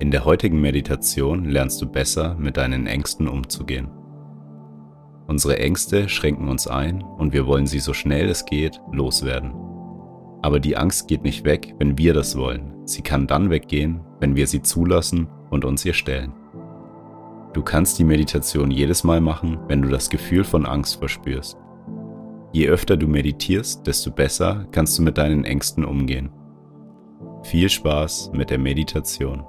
In der heutigen Meditation lernst du besser mit deinen Ängsten umzugehen. Unsere Ängste schränken uns ein und wir wollen sie so schnell es geht loswerden. Aber die Angst geht nicht weg, wenn wir das wollen. Sie kann dann weggehen, wenn wir sie zulassen und uns ihr stellen. Du kannst die Meditation jedes Mal machen, wenn du das Gefühl von Angst verspürst. Je öfter du meditierst, desto besser kannst du mit deinen Ängsten umgehen. Viel Spaß mit der Meditation.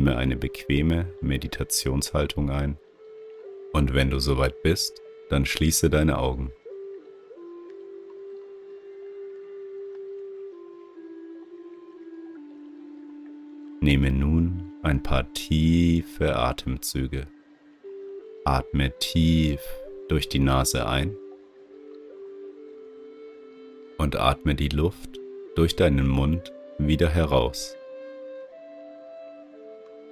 Nehme eine bequeme Meditationshaltung ein und wenn du soweit bist, dann schließe deine Augen. Nehme nun ein paar tiefe Atemzüge. Atme tief durch die Nase ein und atme die Luft durch deinen Mund wieder heraus.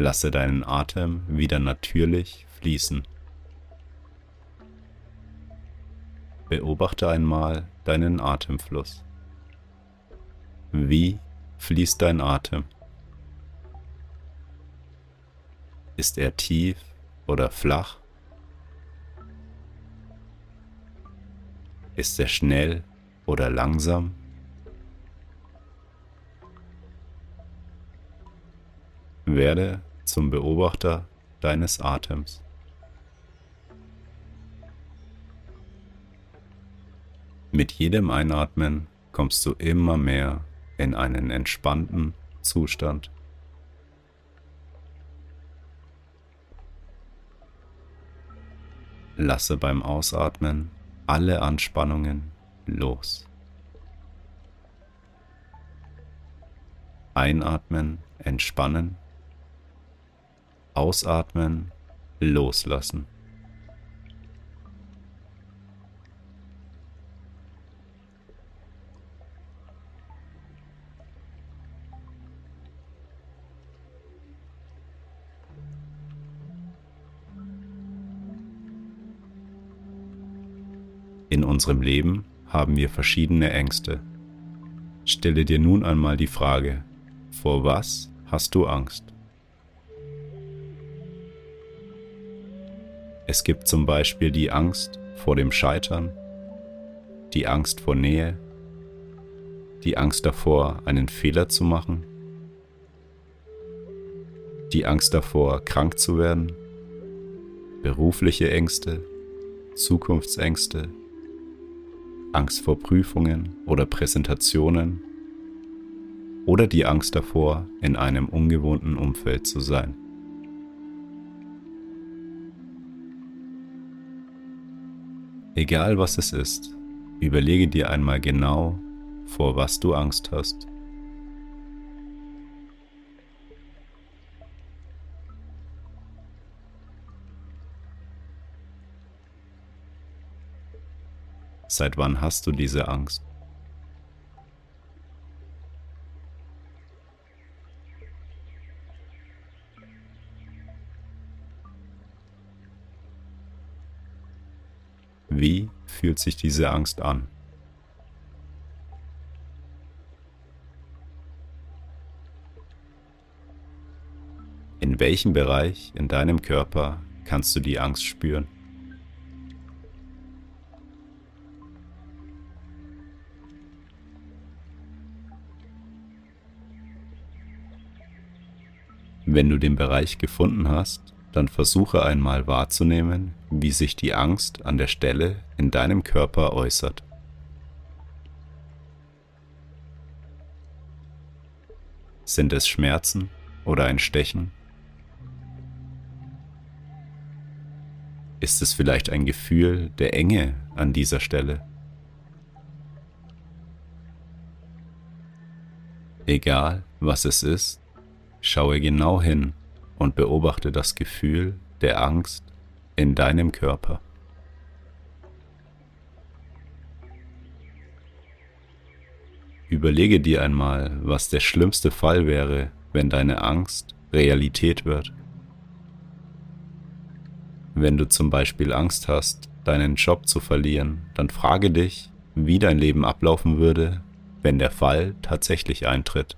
Lasse deinen Atem wieder natürlich fließen. Beobachte einmal deinen Atemfluss. Wie fließt dein Atem? Ist er tief oder flach? Ist er schnell oder langsam? Werde zum Beobachter deines Atems. Mit jedem Einatmen kommst du immer mehr in einen entspannten Zustand. Lasse beim Ausatmen alle Anspannungen los. Einatmen, entspannen. Ausatmen, loslassen. In unserem Leben haben wir verschiedene Ängste. Stelle dir nun einmal die Frage, vor was hast du Angst? Es gibt zum Beispiel die Angst vor dem Scheitern, die Angst vor Nähe, die Angst davor, einen Fehler zu machen, die Angst davor, krank zu werden, berufliche Ängste, Zukunftsängste, Angst vor Prüfungen oder Präsentationen oder die Angst davor, in einem ungewohnten Umfeld zu sein. Egal was es ist, überlege dir einmal genau, vor was du Angst hast. Seit wann hast du diese Angst? fühlt sich diese Angst an? In welchem Bereich in deinem Körper kannst du die Angst spüren? Wenn du den Bereich gefunden hast, dann versuche einmal wahrzunehmen, wie sich die Angst an der Stelle in deinem Körper äußert. Sind es Schmerzen oder ein Stechen? Ist es vielleicht ein Gefühl der Enge an dieser Stelle? Egal, was es ist, schaue genau hin und beobachte das Gefühl der Angst in deinem Körper. Überlege dir einmal, was der schlimmste Fall wäre, wenn deine Angst Realität wird. Wenn du zum Beispiel Angst hast, deinen Job zu verlieren, dann frage dich, wie dein Leben ablaufen würde, wenn der Fall tatsächlich eintritt.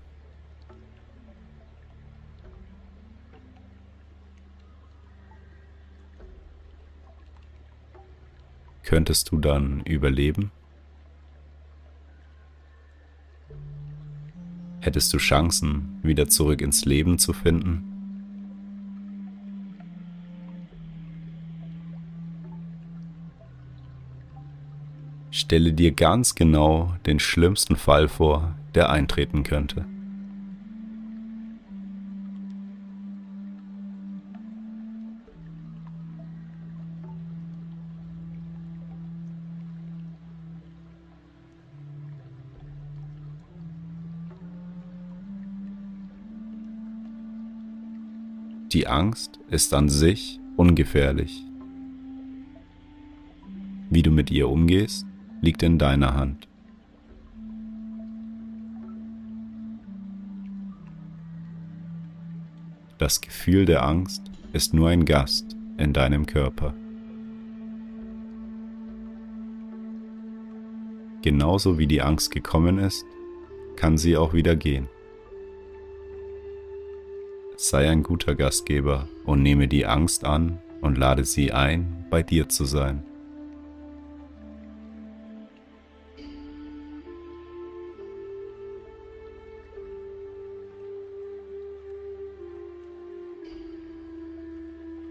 Könntest du dann überleben? Hättest du Chancen, wieder zurück ins Leben zu finden? Stelle dir ganz genau den schlimmsten Fall vor, der eintreten könnte. Die Angst ist an sich ungefährlich. Wie du mit ihr umgehst, liegt in deiner Hand. Das Gefühl der Angst ist nur ein Gast in deinem Körper. Genauso wie die Angst gekommen ist, kann sie auch wieder gehen. Sei ein guter Gastgeber und nehme die Angst an und lade sie ein, bei dir zu sein.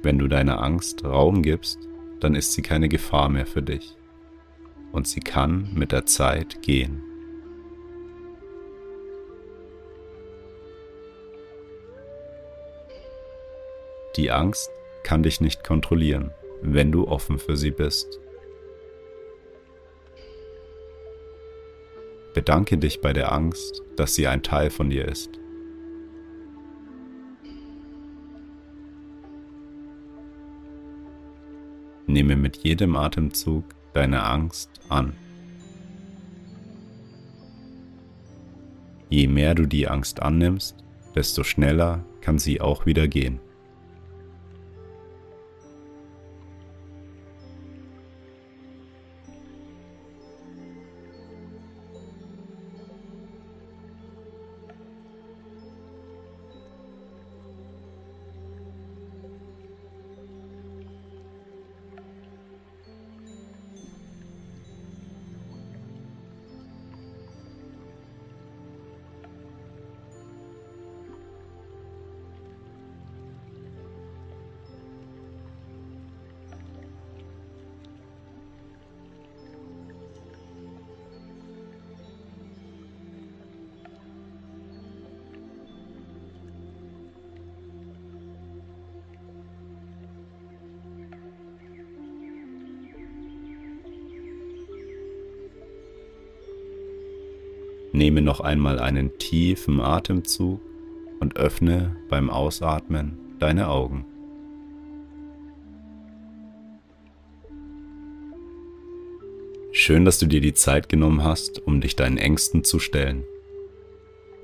Wenn du deiner Angst Raum gibst, dann ist sie keine Gefahr mehr für dich. Und sie kann mit der Zeit gehen. Die Angst kann dich nicht kontrollieren, wenn du offen für sie bist. Bedanke dich bei der Angst, dass sie ein Teil von dir ist. Nehme mit jedem Atemzug deine Angst an. Je mehr du die Angst annimmst, desto schneller kann sie auch wieder gehen. Nehme noch einmal einen tiefen Atemzug und öffne beim Ausatmen deine Augen. Schön, dass du dir die Zeit genommen hast, um dich deinen Ängsten zu stellen.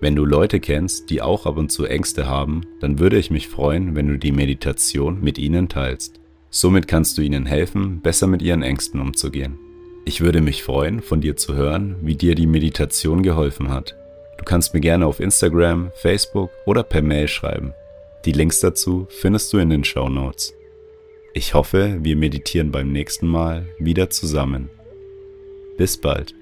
Wenn du Leute kennst, die auch ab und zu Ängste haben, dann würde ich mich freuen, wenn du die Meditation mit ihnen teilst. Somit kannst du ihnen helfen, besser mit ihren Ängsten umzugehen. Ich würde mich freuen, von dir zu hören, wie dir die Meditation geholfen hat. Du kannst mir gerne auf Instagram, Facebook oder per Mail schreiben. Die Links dazu findest du in den Show Notes. Ich hoffe, wir meditieren beim nächsten Mal wieder zusammen. Bis bald.